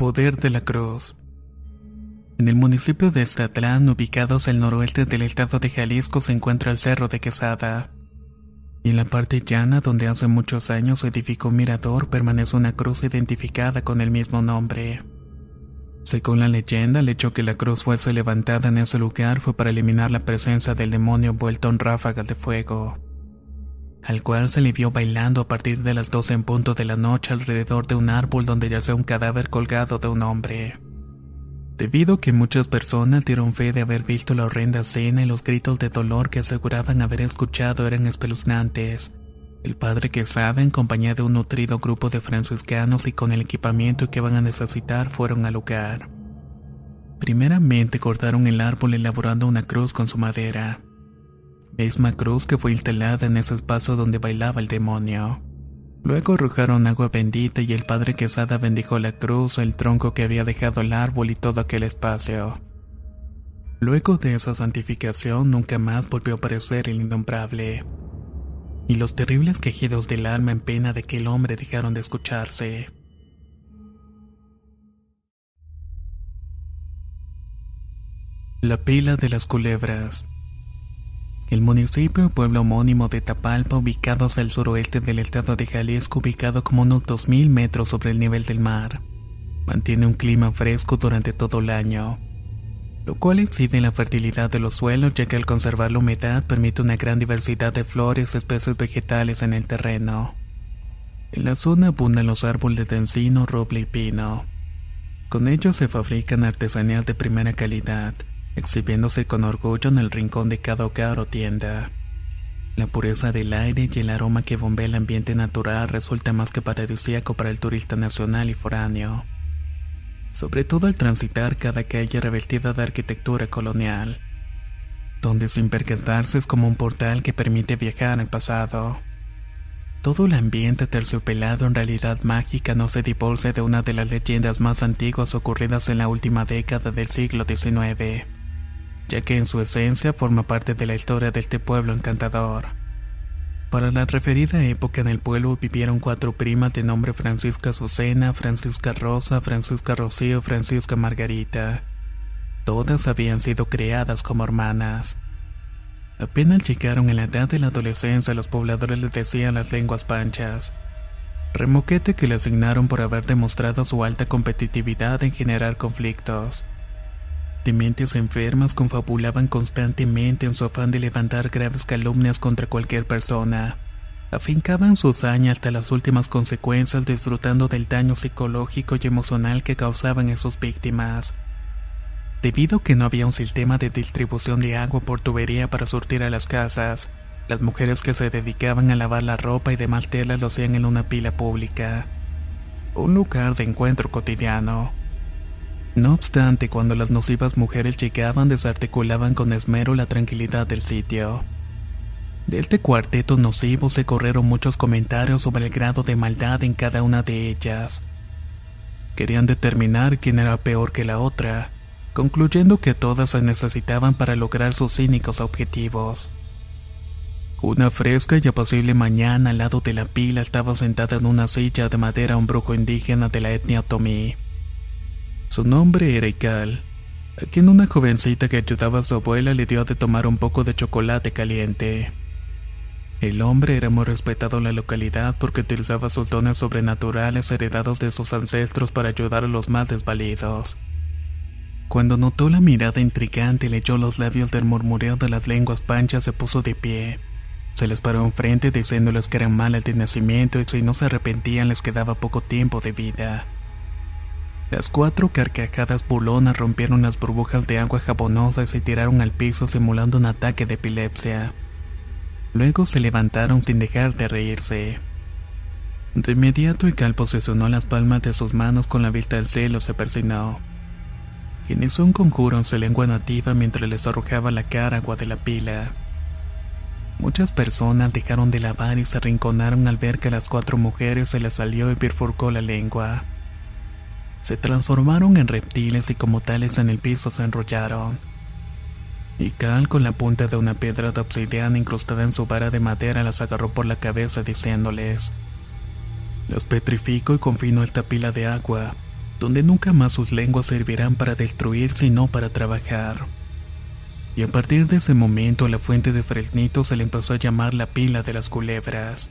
Poder de la cruz. En el municipio de Estatlán, ubicados al noroeste del estado de Jalisco, se encuentra el Cerro de Quesada. Y en la parte llana, donde hace muchos años se edificó un mirador, permanece una cruz identificada con el mismo nombre. Según la leyenda, el hecho que la cruz fuese levantada en ese lugar fue para eliminar la presencia del demonio envuelto en ráfagas de fuego al cual se le vio bailando a partir de las 12 en punto de la noche alrededor de un árbol donde yacía un cadáver colgado de un hombre. Debido a que muchas personas dieron fe de haber visto la horrenda escena y los gritos de dolor que aseguraban haber escuchado eran espeluznantes, el padre Quesada, en compañía de un nutrido grupo de franciscanos y con el equipamiento que van a necesitar, fueron al lugar. Primeramente cortaron el árbol elaborando una cruz con su madera misma cruz que fue instalada en ese espacio donde bailaba el demonio. Luego arrojaron agua bendita y el padre Quesada bendijo la cruz, el tronco que había dejado el árbol y todo aquel espacio. Luego de esa santificación nunca más volvió a aparecer el innombrable. Y los terribles quejidos del alma en pena de aquel hombre dejaron de escucharse. La pila de las culebras. El municipio y pueblo homónimo de Tapalpa, ubicados al suroeste del estado de Jalisco, ubicado como unos 2.000 metros sobre el nivel del mar, mantiene un clima fresco durante todo el año, lo cual incide en la fertilidad de los suelos ya que al conservar la humedad permite una gran diversidad de flores y especies vegetales en el terreno. En la zona abundan los árboles de encino, roble y pino. Con ellos se fabrican artesanías de primera calidad, exhibiéndose con orgullo en el rincón de cada hogar o tienda. La pureza del aire y el aroma que bombea el ambiente natural resulta más que paradisíaco para el turista nacional y foráneo. Sobre todo al transitar cada calle revestida de arquitectura colonial, donde sin percatarse es como un portal que permite viajar al pasado. Todo el ambiente terciopelado en realidad mágica no se divorcia de una de las leyendas más antiguas ocurridas en la última década del siglo XIX ya que en su esencia forma parte de la historia de este pueblo encantador. Para la referida época en el pueblo vivieron cuatro primas de nombre Francisca Azucena, Francisca Rosa, Francisca Rocío Francisca Margarita. Todas habían sido creadas como hermanas. Apenas llegaron en la edad de la adolescencia, los pobladores les decían las lenguas panchas. Remoquete que le asignaron por haber demostrado su alta competitividad en generar conflictos. Dementes enfermas confabulaban constantemente en su afán de levantar graves calumnias contra cualquier persona. Afincaban su hazaña hasta las últimas consecuencias disfrutando del daño psicológico y emocional que causaban a sus víctimas. Debido a que no había un sistema de distribución de agua por tubería para surtir a las casas, las mujeres que se dedicaban a lavar la ropa y demás telas lo hacían en una pila pública. Un lugar de encuentro cotidiano. No obstante, cuando las nocivas mujeres llegaban, desarticulaban con esmero la tranquilidad del sitio. De este cuarteto nocivo se corrieron muchos comentarios sobre el grado de maldad en cada una de ellas. Querían determinar quién era peor que la otra, concluyendo que todas se necesitaban para lograr sus cínicos objetivos. Una fresca y apacible mañana al lado de la pila estaba sentada en una silla de madera un brujo indígena de la etnia Tomí. Su nombre era Ikal, a quien una jovencita que ayudaba a su abuela le dio de tomar un poco de chocolate caliente. El hombre era muy respetado en la localidad porque utilizaba sus dones sobrenaturales heredados de sus ancestros para ayudar a los más desvalidos. Cuando notó la mirada intrigante y leyó los labios del murmureo de las lenguas panchas, se puso de pie. Se les paró enfrente diciéndoles que eran malas de nacimiento y si no se arrepentían les quedaba poco tiempo de vida. Las cuatro carcajadas bulonas rompieron las burbujas de agua jabonosa y se tiraron al piso simulando un ataque de epilepsia. Luego se levantaron sin dejar de reírse. De inmediato Ical posesionó las palmas de sus manos con la vista al cielo se persignó. Inició un conjuro en su lengua nativa mientras les arrojaba la cara agua de la pila. Muchas personas dejaron de lavar y se arrinconaron al ver que a las cuatro mujeres se les salió y bifurcó la lengua. Se transformaron en reptiles y como tales en el piso se enrollaron y Cal con la punta de una piedra de obsidiana incrustada en su vara de madera las agarró por la cabeza diciéndoles Los petrifico y confino esta pila de agua, donde nunca más sus lenguas servirán para destruir sino para trabajar. Y a partir de ese momento la fuente de Fresnito se le empezó a llamar la pila de las culebras.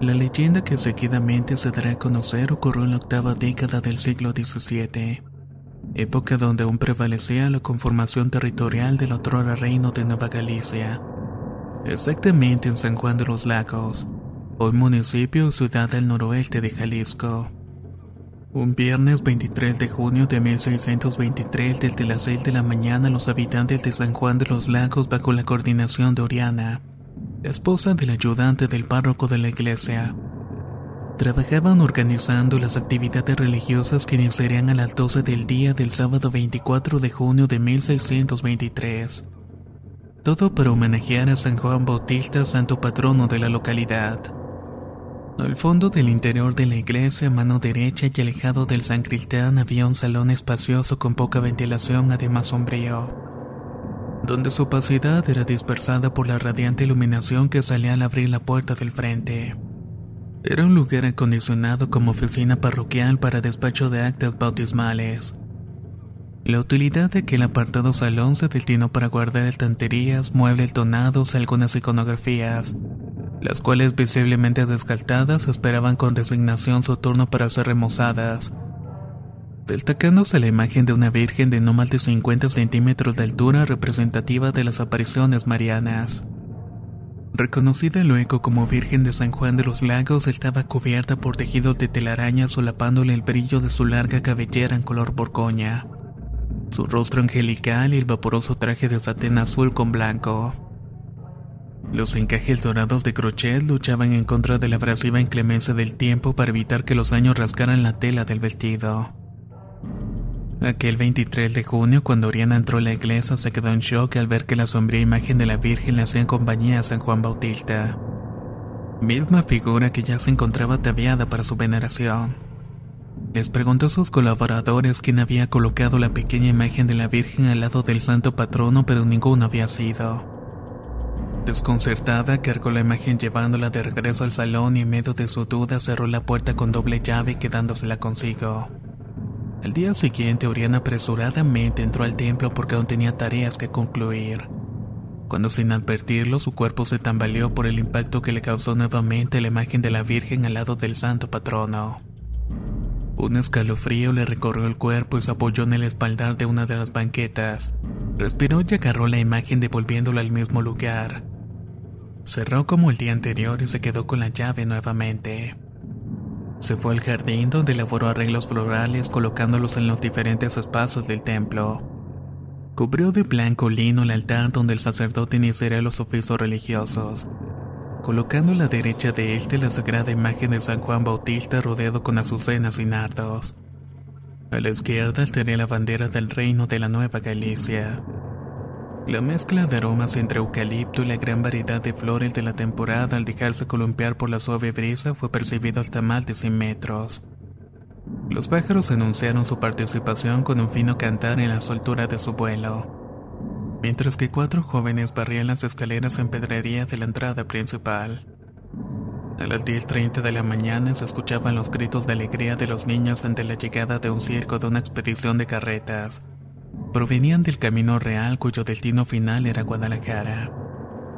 La leyenda que seguidamente se dará a conocer ocurrió en la octava década del siglo XVII, época donde aún prevalecía la conformación territorial del otrora reino de Nueva Galicia, exactamente en San Juan de los Lagos, hoy municipio o ciudad del noroeste de Jalisco. Un viernes 23 de junio de 1623, desde las 6 de la mañana, los habitantes de San Juan de los Lagos, bajo la coordinación de Oriana, esposa del ayudante del párroco de la iglesia, trabajaban organizando las actividades religiosas que iniciarían a las 12 del día del sábado 24 de junio de 1623. Todo para homenajear a San Juan Bautista, santo patrono de la localidad. Al fondo del interior de la iglesia, a mano derecha y alejado del sancristán, había un salón espacioso con poca ventilación, además sombrío, donde su opacidad era dispersada por la radiante iluminación que salía al abrir la puerta del frente. Era un lugar acondicionado como oficina parroquial para despacho de actas bautismales. La utilidad de aquel apartado salón se destinó para guardar estanterías, muebles tonados y algunas iconografías, las cuales visiblemente descartadas esperaban con resignación su turno para ser remozadas, destacándose la imagen de una virgen de no más de 50 centímetros de altura representativa de las apariciones marianas. Reconocida luego como Virgen de San Juan de los Lagos, estaba cubierta por tejidos de telaraña solapándole el brillo de su larga cabellera en color borgoña, su rostro angelical y el vaporoso traje de satén azul con blanco. Los encajes dorados de crochet luchaban en contra de la abrasiva inclemencia del tiempo para evitar que los años rascaran la tela del vestido. Aquel 23 de junio, cuando Oriana entró a la iglesia, se quedó en shock al ver que la sombría imagen de la Virgen le hacía compañía a San Juan Bautista. Misma figura que ya se encontraba ataviada para su veneración. Les preguntó a sus colaboradores quién había colocado la pequeña imagen de la Virgen al lado del santo patrono, pero ninguno había sido. Desconcertada, cargó la imagen llevándola de regreso al salón y en medio de su duda cerró la puerta con doble llave quedándosela consigo. Al día siguiente, Oriana apresuradamente entró al templo porque aún tenía tareas que concluir. Cuando sin advertirlo su cuerpo se tambaleó por el impacto que le causó nuevamente la imagen de la Virgen al lado del santo patrono. Un escalofrío le recorrió el cuerpo y se apoyó en el espaldar de una de las banquetas. Respiró y agarró la imagen devolviéndola al mismo lugar. Cerró como el día anterior y se quedó con la llave nuevamente. Se fue al jardín donde elaboró arreglos florales colocándolos en los diferentes espacios del templo. Cubrió de blanco lino el altar donde el sacerdote iniciaría los oficios religiosos, colocando a la derecha de este la sagrada imagen de San Juan Bautista rodeado con azucenas y nardos. A la izquierda tenía la bandera del reino de la Nueva Galicia. La mezcla de aromas entre eucalipto y la gran variedad de flores de la temporada al dejarse columpiar por la suave brisa fue percibido hasta más de 100 metros. Los pájaros anunciaron su participación con un fino cantar en la soltura de su vuelo, mientras que cuatro jóvenes barrían las escaleras en pedrería de la entrada principal. A las 10.30 de la mañana se escuchaban los gritos de alegría de los niños ante la llegada de un circo de una expedición de carretas provenían del camino real cuyo destino final era Guadalajara,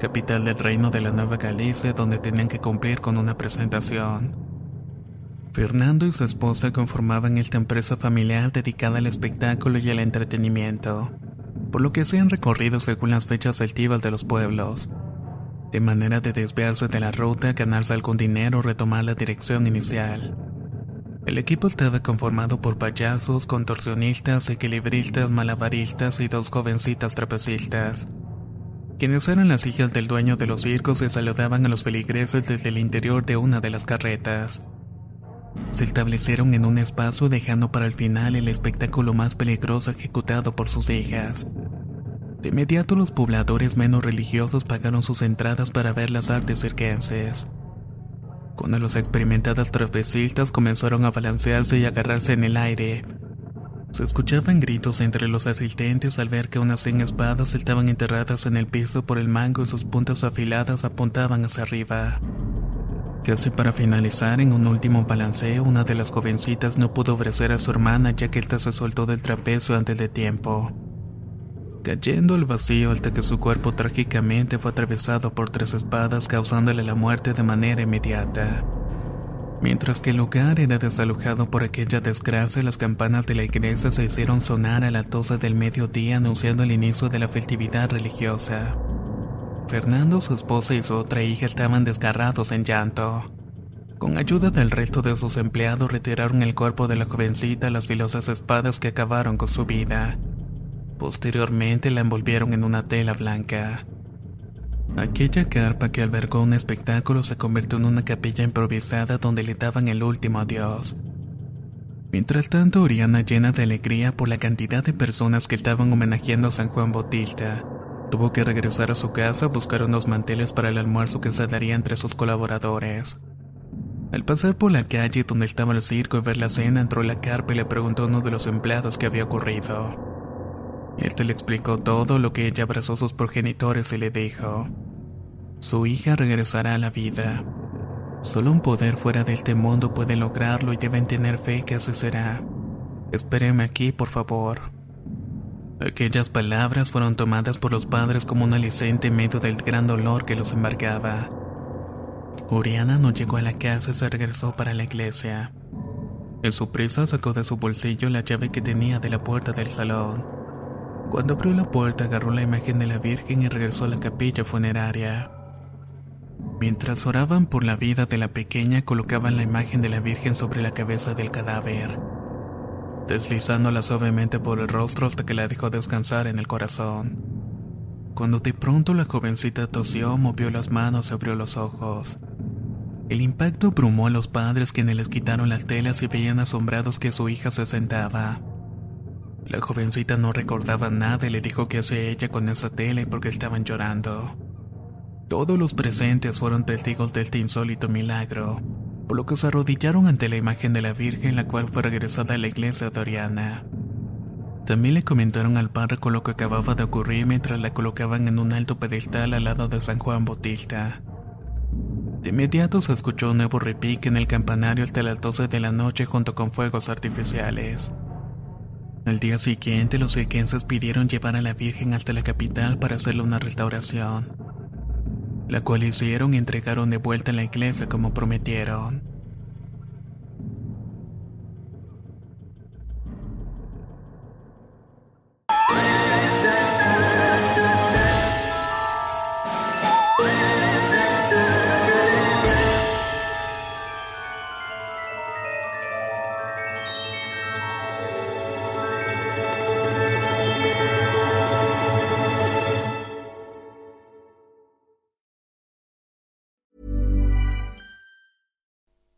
capital del reino de la Nueva Galicia donde tenían que cumplir con una presentación. Fernando y su esposa conformaban esta empresa familiar dedicada al espectáculo y al entretenimiento, por lo que hacían recorridos según las fechas festivas de los pueblos, de manera de desviarse de la ruta, ganarse algún dinero o retomar la dirección inicial. El equipo estaba conformado por payasos, contorsionistas, equilibristas, malabaristas y dos jovencitas trapecistas, quienes eran las hijas del dueño de los circos y saludaban a los feligreses desde el interior de una de las carretas. Se establecieron en un espacio dejando para el final el espectáculo más peligroso ejecutado por sus hijas. De inmediato los pobladores menos religiosos pagaron sus entradas para ver las artes circenses cuando los experimentados trapecistas comenzaron a balancearse y agarrarse en el aire. Se escuchaban gritos entre los asistentes al ver que unas 100 espadas estaban enterradas en el piso por el mango y sus puntas afiladas apuntaban hacia arriba. Casi para finalizar, en un último balanceo, una de las jovencitas no pudo ofrecer a su hermana ya que ésta se soltó del trapecio antes de tiempo cayendo al vacío hasta que su cuerpo trágicamente fue atravesado por tres espadas causándole la muerte de manera inmediata. Mientras que el lugar era desalojado por aquella desgracia, las campanas de la iglesia se hicieron sonar a las 12 del mediodía anunciando el inicio de la festividad religiosa. Fernando, su esposa y su otra hija estaban desgarrados en llanto. Con ayuda del resto de sus empleados retiraron el cuerpo de la jovencita las filosas espadas que acabaron con su vida. Posteriormente la envolvieron en una tela blanca. Aquella carpa que albergó un espectáculo se convirtió en una capilla improvisada donde le daban el último adiós. Mientras tanto, Oriana, llena de alegría por la cantidad de personas que estaban homenajeando a San Juan Bautista, tuvo que regresar a su casa a buscar unos manteles para el almuerzo que se daría entre sus colaboradores. Al pasar por la calle donde estaba el circo y ver la cena, entró la carpa y le preguntó a uno de los empleados qué había ocurrido. Este le explicó todo lo que ella abrazó a sus progenitores y le dijo, su hija regresará a la vida. Solo un poder fuera de este mundo puede lograrlo y deben tener fe que así será. Espéreme aquí, por favor. Aquellas palabras fueron tomadas por los padres como un alicente en medio del gran dolor que los embargaba. Oriana no llegó a la casa y se regresó para la iglesia. En su prisa sacó de su bolsillo la llave que tenía de la puerta del salón. Cuando abrió la puerta agarró la imagen de la Virgen y regresó a la capilla funeraria. Mientras oraban por la vida de la pequeña colocaban la imagen de la Virgen sobre la cabeza del cadáver, deslizándola suavemente por el rostro hasta que la dejó descansar en el corazón. Cuando de pronto la jovencita tosió, movió las manos y abrió los ojos. El impacto abrumó a los padres quienes les quitaron las telas y veían asombrados que su hija se sentaba. La jovencita no recordaba nada y le dijo que hacía ella con esa tela y porque estaban llorando. Todos los presentes fueron testigos de este insólito milagro, por lo que se arrodillaron ante la imagen de la Virgen, la cual fue regresada a la iglesia de Oriana. También le comentaron al párroco lo que acababa de ocurrir mientras la colocaban en un alto pedestal al lado de San Juan Bautista. De inmediato se escuchó un nuevo repique en el campanario hasta las 12 de la noche junto con fuegos artificiales. Al día siguiente los sequenses pidieron llevar a la Virgen hasta la capital para hacerle una restauración, la cual hicieron y entregaron de vuelta a la iglesia como prometieron.